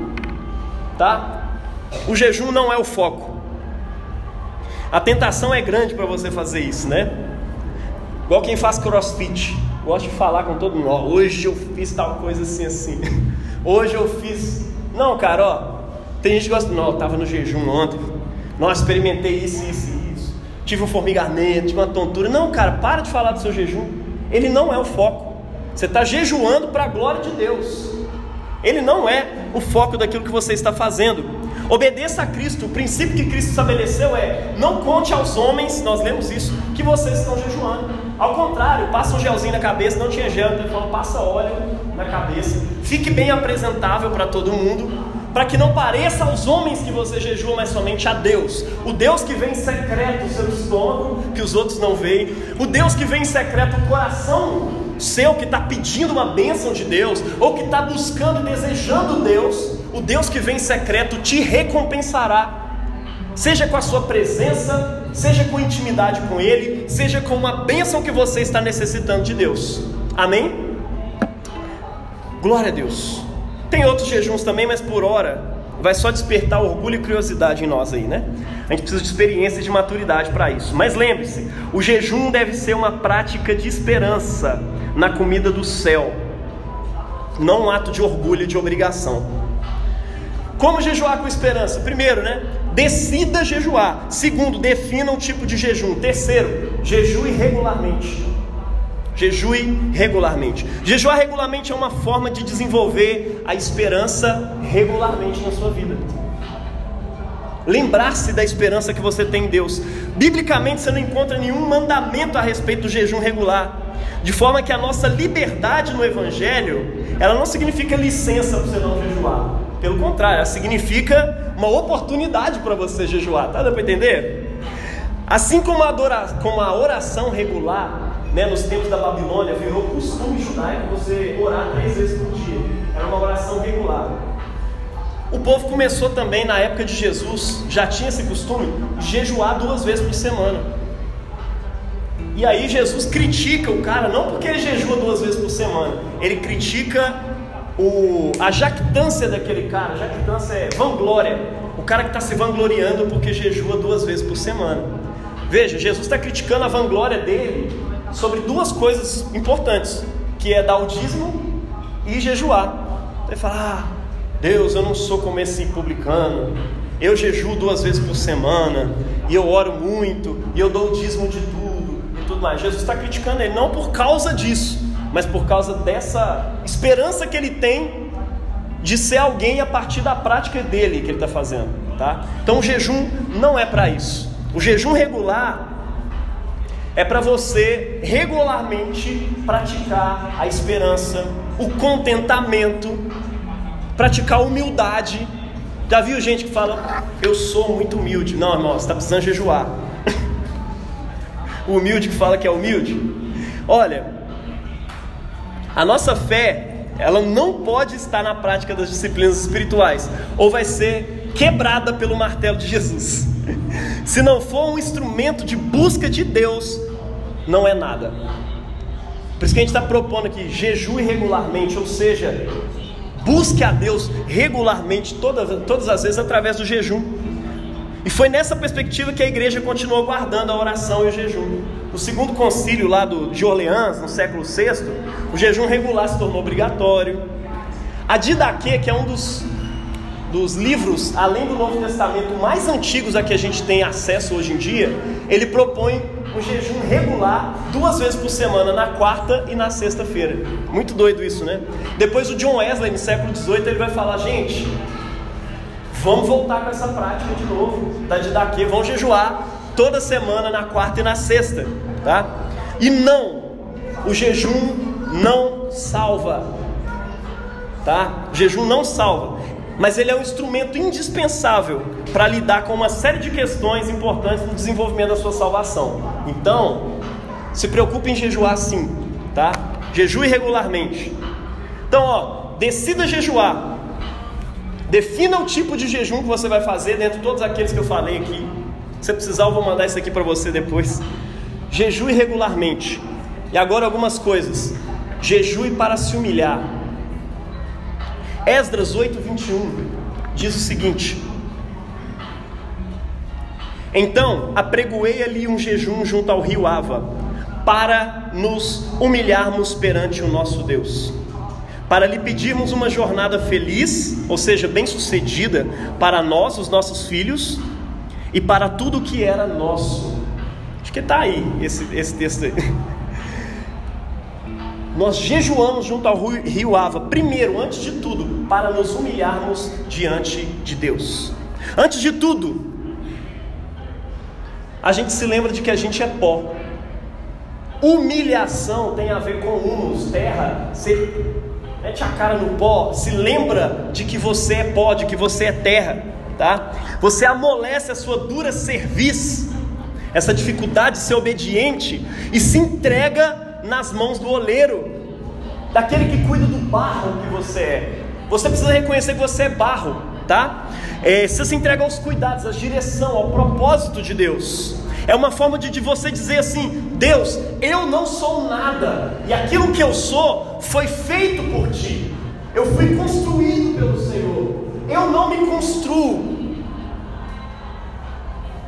tá? O jejum não é o foco. A tentação é grande para você fazer isso, né? Igual quem faz crossfit. Gosto de falar com todo mundo, ó, hoje eu fiz tal coisa assim assim. Hoje eu fiz. Não, cara, ó, tem gente que gosta, não, eu estava no jejum ontem, não, experimentei isso, isso e isso, tive um formigamento, tive uma tontura. Não, cara, para de falar do seu jejum, ele não é o foco. Você está jejuando para a glória de Deus, ele não é o foco daquilo que você está fazendo. Obedeça a Cristo, o princípio que Cristo estabeleceu é: não conte aos homens, nós lemos isso, que vocês estão jejuando. Ao contrário, passa um gelzinho na cabeça, não tinha gel, então ele falou: passa óleo na cabeça, fique bem apresentável para todo mundo, para que não pareça aos homens que você jejua, mas somente a Deus. O Deus que vem em secreto o seu estômago, que os outros não veem. O Deus que vem em secreto o coração seu, que está pedindo uma bênção de Deus, ou que está buscando e desejando Deus. O Deus que vem em secreto te recompensará. Seja com a sua presença, seja com intimidade com Ele, seja com uma bênção que você está necessitando de Deus. Amém? Glória a Deus. Tem outros jejuns também, mas por hora vai só despertar orgulho e curiosidade em nós aí, né? A gente precisa de experiência e de maturidade para isso. Mas lembre-se, o jejum deve ser uma prática de esperança na comida do céu, não um ato de orgulho e de obrigação. Como jejuar com esperança? Primeiro, né? Decida jejuar. Segundo, defina um tipo de jejum. Terceiro, jejue regularmente. Jejue regularmente. Jejuar regularmente é uma forma de desenvolver a esperança regularmente na sua vida. Lembrar-se da esperança que você tem em Deus. Biblicamente você não encontra nenhum mandamento a respeito do jejum regular. De forma que a nossa liberdade no Evangelho, ela não significa licença para você não jejuar. Pelo contrário, ela significa uma oportunidade para você jejuar. Tá dando para entender? Assim como a, como a oração regular né, nos tempos da Babilônia, virou costume judaico você orar três vezes por dia. Era uma oração regular. O povo começou também na época de Jesus, já tinha esse costume, jejuar duas vezes por semana. E aí Jesus critica o cara, não porque ele jejua duas vezes por semana, ele critica o, a jactância daquele cara. Jactância é vanglória. O cara que está se vangloriando porque jejua duas vezes por semana. Veja, Jesus está criticando a vanglória dele sobre duas coisas importantes, que é dar o dízimo e jejuar. Ele fala: ah, Deus, eu não sou como esse publicano, eu jejuo duas vezes por semana, e eu oro muito, e eu dou o dízimo de tudo, e tudo mais. Jesus está criticando ele não por causa disso, mas por causa dessa esperança que ele tem de ser alguém a partir da prática dele que ele está fazendo. Tá? Então o jejum não é para isso. O jejum regular é para você regularmente praticar a esperança, o contentamento, praticar a humildade. Já viu gente que fala, eu sou muito humilde? Não, irmão, você está precisando jejuar. o humilde que fala que é humilde. Olha, a nossa fé, ela não pode estar na prática das disciplinas espirituais, ou vai ser quebrada pelo martelo de Jesus. Se não for um instrumento de busca de Deus, não é nada. Por isso que a gente está propondo aqui, jejue regularmente, ou seja, busque a Deus regularmente, todas, todas as vezes através do jejum. E foi nessa perspectiva que a igreja continuou guardando a oração e o jejum. No segundo concílio lá do, de Orleans, no século VI, o jejum regular se tornou obrigatório. A Didaquê, que é um dos dos livros, além do Novo Testamento, mais antigos a que a gente tem acesso hoje em dia, ele propõe um jejum regular duas vezes por semana, na quarta e na sexta-feira. Muito doido isso, né? Depois o John Wesley, no século XVIII, ele vai falar, gente, vamos voltar com essa prática de novo, da didaquê, vamos jejuar toda semana, na quarta e na sexta, tá? E não, o jejum não salva, tá? O jejum não salva mas ele é um instrumento indispensável para lidar com uma série de questões importantes no desenvolvimento da sua salvação. Então, se preocupe em jejuar sim, tá? Jejue regularmente. Então, ó, decida jejuar. Defina o tipo de jejum que você vai fazer dentro de todos aqueles que eu falei aqui. Se precisar, eu vou mandar isso aqui para você depois. Jejue regularmente. E agora algumas coisas. Jejue para se humilhar. Esdras 8, 21 diz o seguinte: Então apregoei ali um jejum junto ao rio Ava, para nos humilharmos perante o nosso Deus, para lhe pedirmos uma jornada feliz, ou seja, bem-sucedida, para nós, os nossos filhos, e para tudo que era nosso. Acho que está aí esse, esse texto aí nós jejuamos junto ao rio Ava, primeiro, antes de tudo, para nos humilharmos diante de Deus. Antes de tudo, a gente se lembra de que a gente é pó. Humilhação tem a ver com humus, terra. Você mete a cara no pó, se lembra de que você é pó, de que você é terra, tá? Você amolece a sua dura cerviz, essa dificuldade de ser obediente e se entrega nas mãos do oleiro, daquele que cuida do barro que você é. Você precisa reconhecer que você é barro. tá? É, você se entrega aos cuidados, à direção, ao propósito de Deus. É uma forma de, de você dizer assim: Deus, eu não sou nada, e aquilo que eu sou foi feito por ti. Eu fui construído pelo Senhor. Eu não me construo.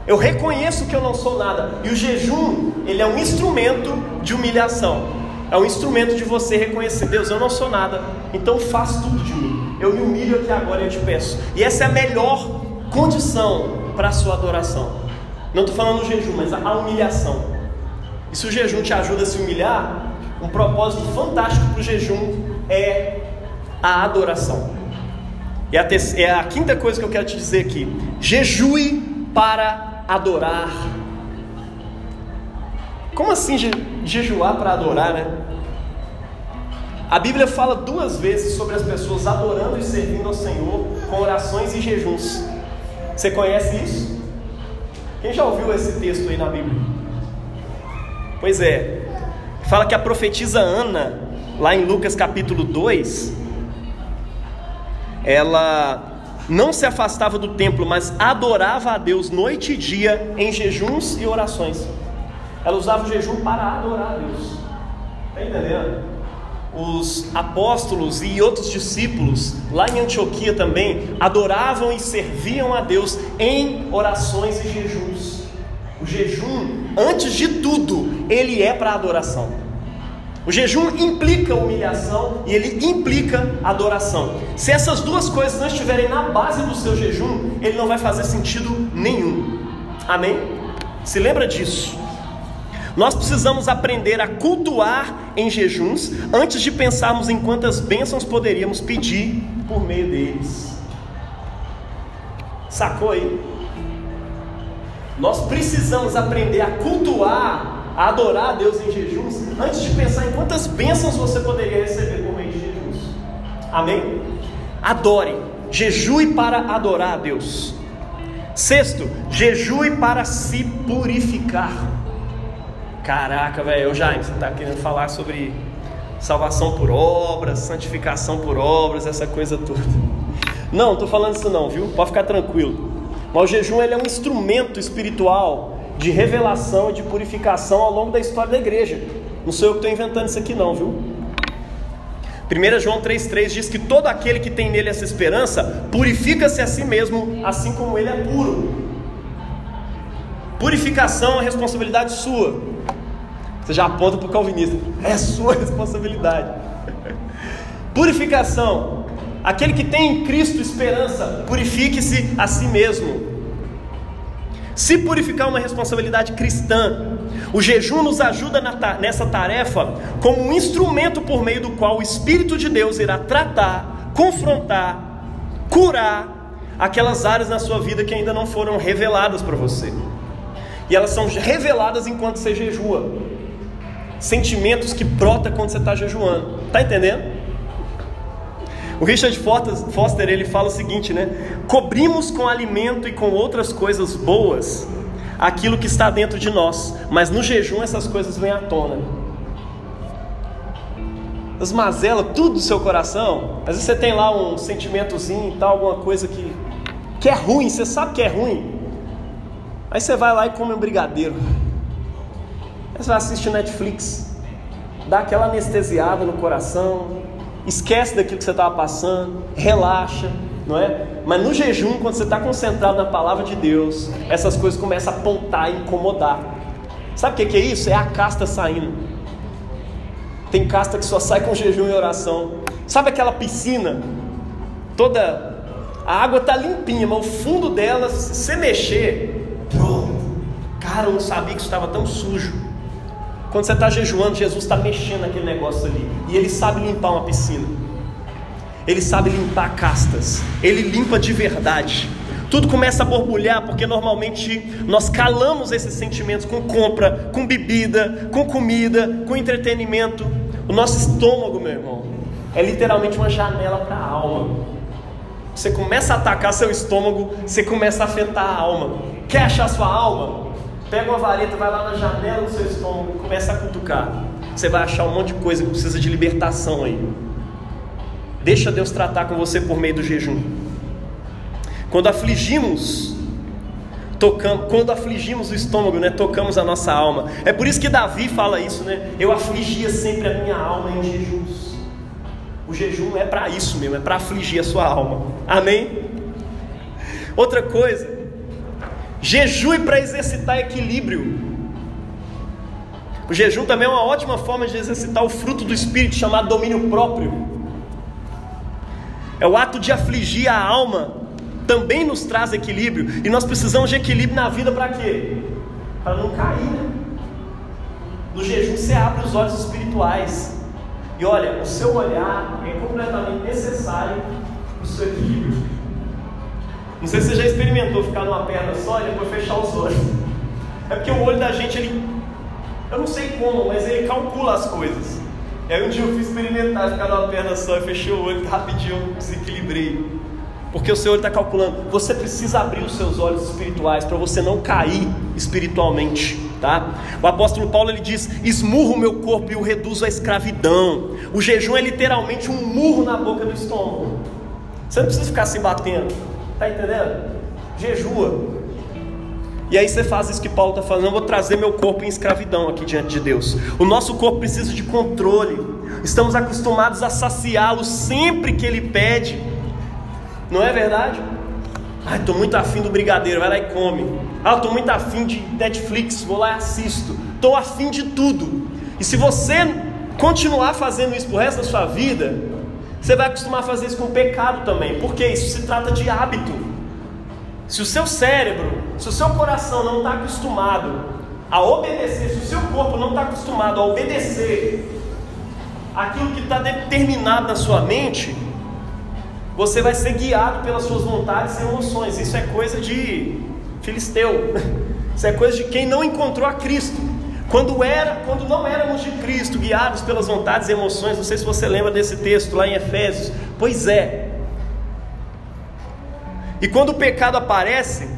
Eu reconheço que eu não sou nada. E o jejum, ele é um instrumento de humilhação. É um instrumento de você reconhecer, Deus, eu não sou nada. Então faz tudo de mim. Eu me humilho aqui agora e eu te peço. E essa é a melhor condição para a sua adoração. Não estou falando do jejum, mas a humilhação. E se o jejum te ajuda a se humilhar, um propósito fantástico para o jejum é a adoração. E a, é a quinta coisa que eu quero te dizer aqui: jejue para adorar. Como assim je, jejuar para adorar, né? A Bíblia fala duas vezes sobre as pessoas adorando e servindo ao Senhor com orações e jejuns. Você conhece isso? Quem já ouviu esse texto aí na Bíblia? Pois é, fala que a profetisa Ana, lá em Lucas capítulo 2, ela não se afastava do templo, mas adorava a Deus noite e dia em jejuns e orações. Ela usava o jejum para adorar a Deus. Está entendendo? Os apóstolos e outros discípulos, lá em Antioquia também, adoravam e serviam a Deus em orações e jejuns. O jejum, antes de tudo, ele é para adoração. O jejum implica humilhação e ele implica adoração. Se essas duas coisas não estiverem na base do seu jejum, ele não vai fazer sentido nenhum. Amém? Se lembra disso? Nós precisamos aprender a cultuar em jejuns antes de pensarmos em quantas bênçãos poderíamos pedir por meio deles. Sacou aí? Nós precisamos aprender a cultuar a adorar a Deus em jejuns, antes de pensar em quantas bênçãos você poderia receber por meio de jejuns. Amém? Adore, jejue para adorar a Deus. Sexto, jejue para se purificar. Caraca, velho, eu já você está querendo falar sobre salvação por obras, santificação por obras, essa coisa toda. Não, estou falando isso não, viu? Pode ficar tranquilo. Mas o jejum ele é um instrumento espiritual de revelação e de purificação ao longo da história da igreja. Não sou eu que estou inventando isso aqui, não, viu? 1 João 3,3 diz que todo aquele que tem nele essa esperança purifica-se a si mesmo, assim como ele é puro. Purificação é responsabilidade sua. Você já aponta para o calvinista, é sua responsabilidade. Purificação, aquele que tem em Cristo esperança, purifique-se a si mesmo. Se purificar é uma responsabilidade cristã. O jejum nos ajuda nessa tarefa como um instrumento por meio do qual o Espírito de Deus irá tratar, confrontar, curar aquelas áreas na sua vida que ainda não foram reveladas para você. E elas são reveladas enquanto você jejua. Sentimentos que brota quando você está jejuando. Tá entendendo? O Richard Foster ele fala o seguinte, né? Cobrimos com alimento e com outras coisas boas aquilo que está dentro de nós, mas no jejum essas coisas vêm à tona. As mazelas, tudo do seu coração. Às vezes você tem lá um sentimentozinho e tal, alguma coisa que, que é ruim, você sabe que é ruim. Aí você vai lá e come um brigadeiro. Aí você vai assistir Netflix, dá aquela anestesiada no coração, esquece daquilo que você estava passando, relaxa, não é? Mas no jejum, quando você está concentrado na palavra de Deus, essas coisas começam a apontar e incomodar. Sabe o que é isso? É a casta saindo. Tem casta que só sai com jejum e oração. Sabe aquela piscina? Toda. A água está limpinha, mas o fundo dela, se você mexer, pronto. Cara, eu não sabia que estava tão sujo. Quando você está jejuando, Jesus está mexendo naquele negócio ali. E Ele sabe limpar uma piscina. Ele sabe limpar castas. Ele limpa de verdade. Tudo começa a borbulhar porque normalmente nós calamos esses sentimentos com compra, com bebida, com comida, com entretenimento. O nosso estômago, meu irmão, é literalmente uma janela para a alma. Você começa a atacar seu estômago, você começa a afetar a alma. Quer achar sua alma? Pega uma vareta, vai lá na janela do seu estômago e começa a cutucar. Você vai achar um monte de coisa que precisa de libertação aí. Deixa Deus tratar com você por meio do jejum. Quando afligimos, tocamos, quando afligimos o estômago, né, tocamos a nossa alma. É por isso que Davi fala isso, né? Eu afligia sempre a minha alma em jejuns. O jejum é para isso mesmo, é para afligir a sua alma. Amém? Outra coisa, jejue para exercitar equilíbrio. O jejum também é uma ótima forma de exercitar o fruto do espírito chamado domínio próprio. É o ato de afligir a alma também nos traz equilíbrio. E nós precisamos de equilíbrio na vida para quê? Para não cair, né? No jejum você abre os olhos espirituais. E olha, o seu olhar é completamente necessário para o seu equilíbrio. Não sei se você já experimentou ficar numa perna só e depois fechar os olhos. É porque o olho da gente, ele. Eu não sei como, mas ele calcula as coisas. E aí um dia eu fui experimentar ficar numa perna só e fechei o olho rapidinho eu desequilibrei. Porque o Senhor está calculando, você precisa abrir os seus olhos espirituais para você não cair espiritualmente, tá? O apóstolo Paulo ele diz: esmurro o meu corpo e o reduzo à escravidão. O jejum é literalmente um murro na boca do estômago. Você não precisa ficar se batendo, tá entendendo? Jejua. E aí você faz isso que Paulo está falando, eu vou trazer meu corpo em escravidão aqui diante de Deus. O nosso corpo precisa de controle. Estamos acostumados a saciá-lo sempre que ele pede. Não é verdade? Ai, estou muito afim do brigadeiro, vai lá e come. Ah, estou muito afim de Netflix, vou lá e assisto. Estou afim de tudo. E se você continuar fazendo isso pro resto da sua vida, você vai acostumar a fazer isso com pecado também, porque isso se trata de hábito. Se o seu cérebro, se o seu coração não está acostumado a obedecer, se o seu corpo não está acostumado a obedecer aquilo que está determinado na sua mente, você vai ser guiado pelas suas vontades e emoções. Isso é coisa de filisteu. Isso é coisa de quem não encontrou a Cristo. Quando era, quando não éramos de Cristo, guiados pelas vontades e emoções, não sei se você lembra desse texto lá em Efésios. Pois é. E quando o pecado aparece,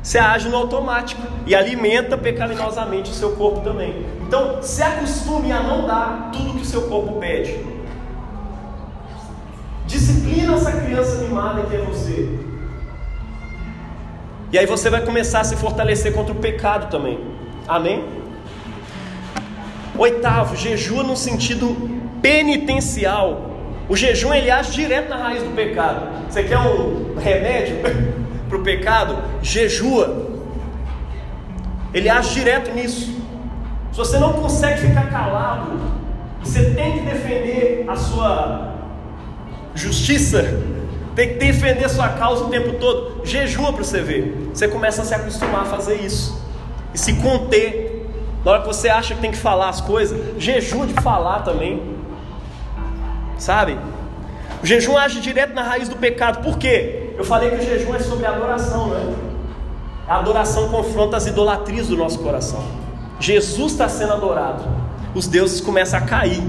você age no automático e alimenta pecaminosamente o seu corpo também. Então, se acostume a não dar tudo que o seu corpo pede. Disciplina essa criança mimada que é você. E aí você vai começar a se fortalecer contra o pecado também. Amém? Oitavo, jejua no sentido penitencial. O jejum ele age direto na raiz do pecado. Você quer um remédio para o pecado? Jejua. Ele age direto nisso. Se você não consegue ficar calado, você tem que defender a sua justiça, tem que defender sua causa o tempo todo. Jejua para você ver. Você começa a se acostumar a fazer isso e se conter. Na hora que você acha que tem que falar as coisas, jejua de falar também. Sabe? O jejum age direto na raiz do pecado. Por quê? Eu falei que o jejum é sobre adoração, né? A adoração confronta as idolatrias do nosso coração. Jesus está sendo adorado. Os deuses começam a cair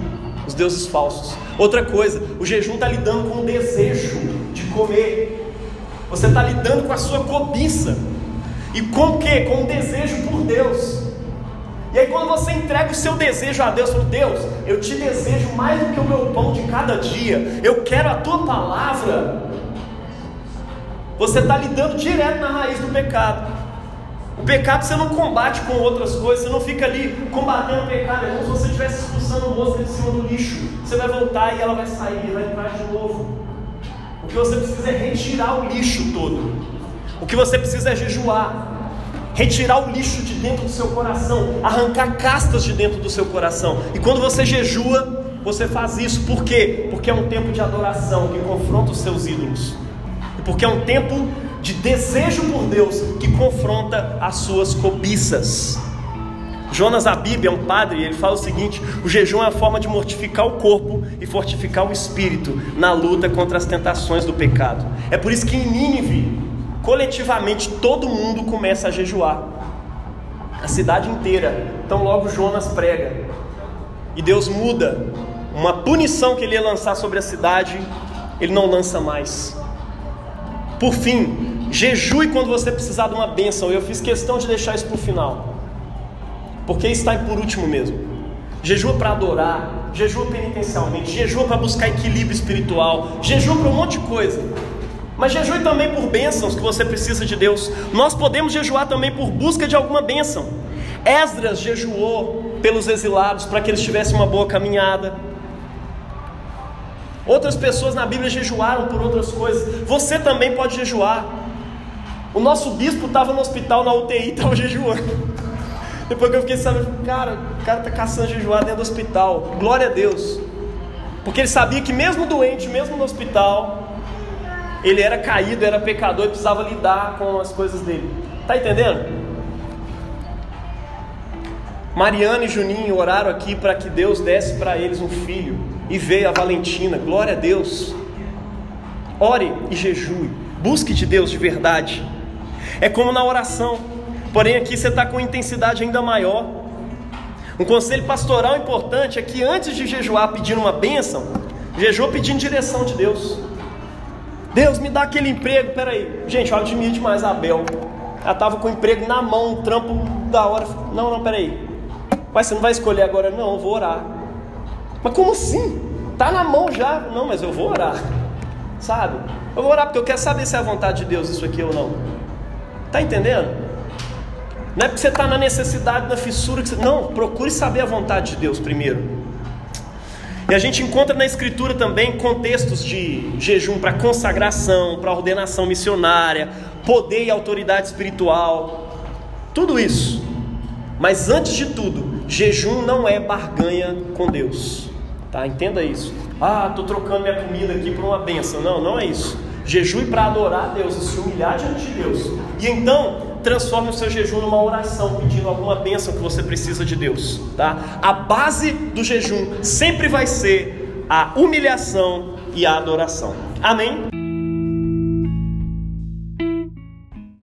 os deuses falsos. Outra coisa, o jejum está lidando com o desejo de comer. Você está lidando com a sua cobiça. E com o que? Com o desejo por Deus. E aí quando você entrega o seu desejo a Deus, fala, Deus, eu te desejo mais do que o meu pão de cada dia. Eu quero a tua palavra. Você está lidando direto na raiz do pecado. O pecado você não combate com outras coisas, você não fica ali combatendo o pecado, é como se você estivesse expulsando mosca de cima do lixo. Você vai voltar e ela vai sair, vai entrar de novo. O que você precisa é retirar o lixo todo. O que você precisa é jejuar. Retirar o lixo de dentro do seu coração, arrancar castas de dentro do seu coração. E quando você jejua, você faz isso por quê? Porque é um tempo de adoração que confronta os seus ídolos. E porque é um tempo de desejo por Deus que confronta as suas cobiças. Jonas Abib é um padre ele fala o seguinte: o jejum é a forma de mortificar o corpo e fortificar o espírito na luta contra as tentações do pecado. É por isso que em Nínive, coletivamente, todo mundo começa a jejuar. A cidade inteira. Então logo Jonas prega. E Deus muda uma punição que ele ia lançar sobre a cidade, ele não lança mais. Por fim, Jejue quando você precisar de uma bênção. Eu fiz questão de deixar isso para o final. Porque está por último mesmo. Jejua para adorar, jejua penitencialmente, jejua para buscar equilíbrio espiritual, jejua para um monte de coisa. Mas jejue também por bênçãos que você precisa de Deus. Nós podemos jejuar também por busca de alguma bênção. Esdras jejuou pelos exilados para que eles tivessem uma boa caminhada. Outras pessoas na Bíblia jejuaram por outras coisas. Você também pode jejuar. O nosso bispo estava no hospital, na UTI, estava jejuando. Depois que eu fiquei sabendo, cara, o cara está caçando jejuar dentro do hospital. Glória a Deus. Porque ele sabia que mesmo doente, mesmo no hospital, ele era caído, era pecador e precisava lidar com as coisas dele. Tá entendendo? Mariana e Juninho oraram aqui para que Deus desse para eles um filho. E veio a Valentina, glória a Deus. Ore e jejue, busque de Deus de verdade. É como na oração, porém aqui você está com intensidade ainda maior. Um conselho pastoral importante é que antes de jejuar pedindo uma bênção, jejua pedindo direção de Deus. Deus me dá aquele emprego, peraí. Gente, eu admiro demais a Abel. Ela estava com o emprego na mão, um trampo da hora. Não, não, peraí. Pai, você não vai escolher agora? Não, eu vou orar. Mas como assim? Tá na mão já. Não, mas eu vou orar. Sabe? Eu vou orar porque eu quero saber se é a vontade de Deus isso aqui ou não. Tá entendendo? Não é porque você está na necessidade, na fissura que você... Não, procure saber a vontade de Deus primeiro. E a gente encontra na Escritura também contextos de jejum para consagração, para ordenação missionária, poder e autoridade espiritual. Tudo isso. Mas antes de tudo, jejum não é barganha com Deus. Tá? Entenda isso. Ah, estou trocando minha comida aqui por uma benção. Não, não é isso. Jejum para adorar a Deus e se humilhar diante de Deus. E então, transforme o seu jejum numa oração, pedindo alguma bênção que você precisa de Deus. Tá? A base do jejum sempre vai ser a humilhação e a adoração. Amém?